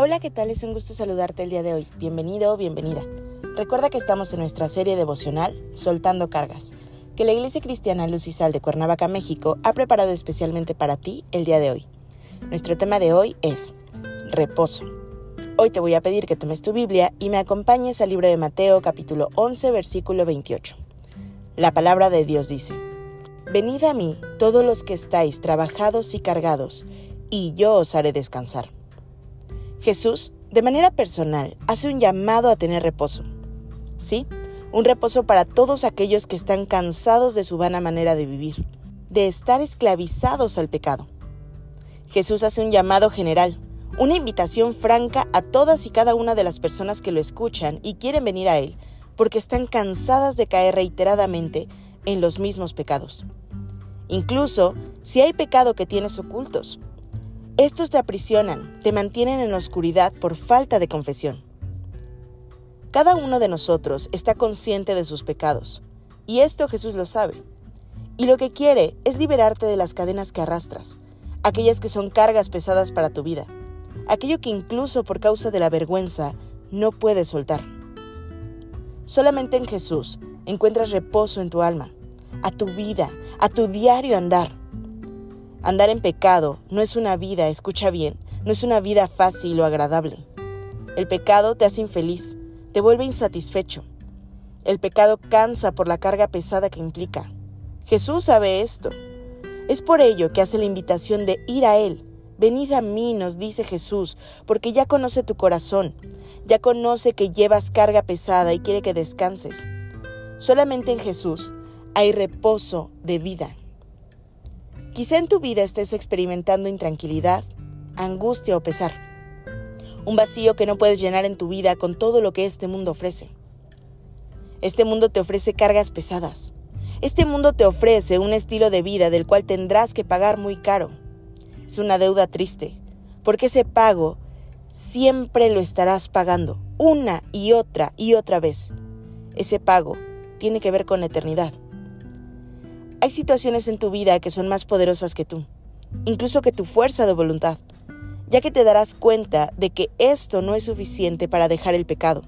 Hola, ¿qué tal? Es un gusto saludarte el día de hoy. Bienvenido o bienvenida. Recuerda que estamos en nuestra serie devocional Soltando Cargas, que la Iglesia Cristiana Luz y Sal de Cuernavaca, México, ha preparado especialmente para ti el día de hoy. Nuestro tema de hoy es reposo. Hoy te voy a pedir que tomes tu Biblia y me acompañes al libro de Mateo capítulo 11 versículo 28. La palabra de Dios dice, Venid a mí todos los que estáis trabajados y cargados, y yo os haré descansar. Jesús, de manera personal, hace un llamado a tener reposo. Sí, un reposo para todos aquellos que están cansados de su vana manera de vivir, de estar esclavizados al pecado. Jesús hace un llamado general, una invitación franca a todas y cada una de las personas que lo escuchan y quieren venir a Él, porque están cansadas de caer reiteradamente en los mismos pecados. Incluso si hay pecado que tienes ocultos, estos te aprisionan, te mantienen en oscuridad por falta de confesión. Cada uno de nosotros está consciente de sus pecados, y esto Jesús lo sabe. Y lo que quiere es liberarte de las cadenas que arrastras, aquellas que son cargas pesadas para tu vida, aquello que incluso por causa de la vergüenza no puedes soltar. Solamente en Jesús encuentras reposo en tu alma, a tu vida, a tu diario andar. Andar en pecado no es una vida, escucha bien, no es una vida fácil o agradable. El pecado te hace infeliz, te vuelve insatisfecho. El pecado cansa por la carga pesada que implica. Jesús sabe esto. Es por ello que hace la invitación de ir a Él. Venid a mí, nos dice Jesús, porque ya conoce tu corazón, ya conoce que llevas carga pesada y quiere que descanses. Solamente en Jesús hay reposo de vida. Quizá en tu vida estés experimentando intranquilidad, angustia o pesar. Un vacío que no puedes llenar en tu vida con todo lo que este mundo ofrece. Este mundo te ofrece cargas pesadas. Este mundo te ofrece un estilo de vida del cual tendrás que pagar muy caro. Es una deuda triste, porque ese pago siempre lo estarás pagando, una y otra y otra vez. Ese pago tiene que ver con la eternidad. Hay situaciones en tu vida que son más poderosas que tú, incluso que tu fuerza de voluntad, ya que te darás cuenta de que esto no es suficiente para dejar el pecado.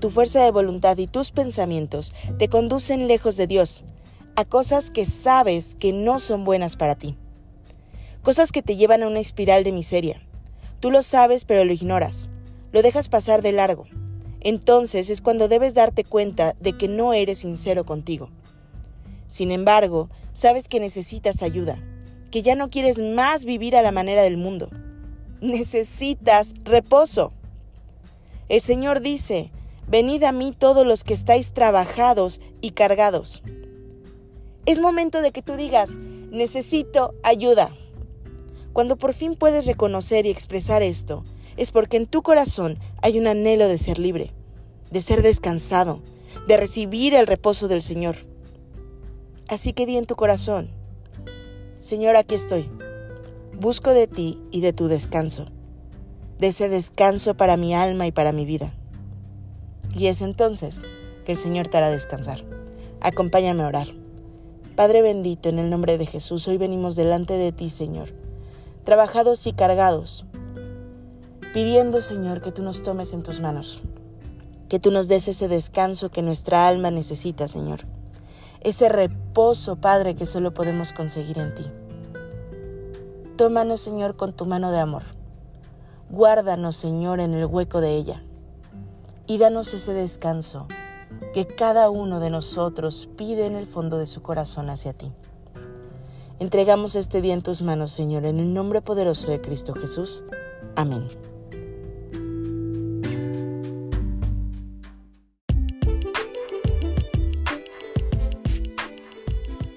Tu fuerza de voluntad y tus pensamientos te conducen lejos de Dios, a cosas que sabes que no son buenas para ti. Cosas que te llevan a una espiral de miseria. Tú lo sabes pero lo ignoras. Lo dejas pasar de largo. Entonces es cuando debes darte cuenta de que no eres sincero contigo. Sin embargo, sabes que necesitas ayuda, que ya no quieres más vivir a la manera del mundo. Necesitas reposo. El Señor dice, venid a mí todos los que estáis trabajados y cargados. Es momento de que tú digas, necesito ayuda. Cuando por fin puedes reconocer y expresar esto, es porque en tu corazón hay un anhelo de ser libre, de ser descansado, de recibir el reposo del Señor. Así que di en tu corazón, Señor, aquí estoy. Busco de ti y de tu descanso, de ese descanso para mi alma y para mi vida. Y es entonces que el Señor te hará descansar. Acompáñame a orar. Padre bendito, en el nombre de Jesús, hoy venimos delante de ti, Señor, trabajados y cargados, pidiendo, Señor, que tú nos tomes en tus manos, que tú nos des ese descanso que nuestra alma necesita, Señor ese reposo, Padre, que solo podemos conseguir en ti. Tómanos, Señor, con tu mano de amor. Guárdanos, Señor, en el hueco de ella. Y danos ese descanso que cada uno de nosotros pide en el fondo de su corazón hacia ti. Entregamos este día en tus manos, Señor, en el nombre poderoso de Cristo Jesús. Amén.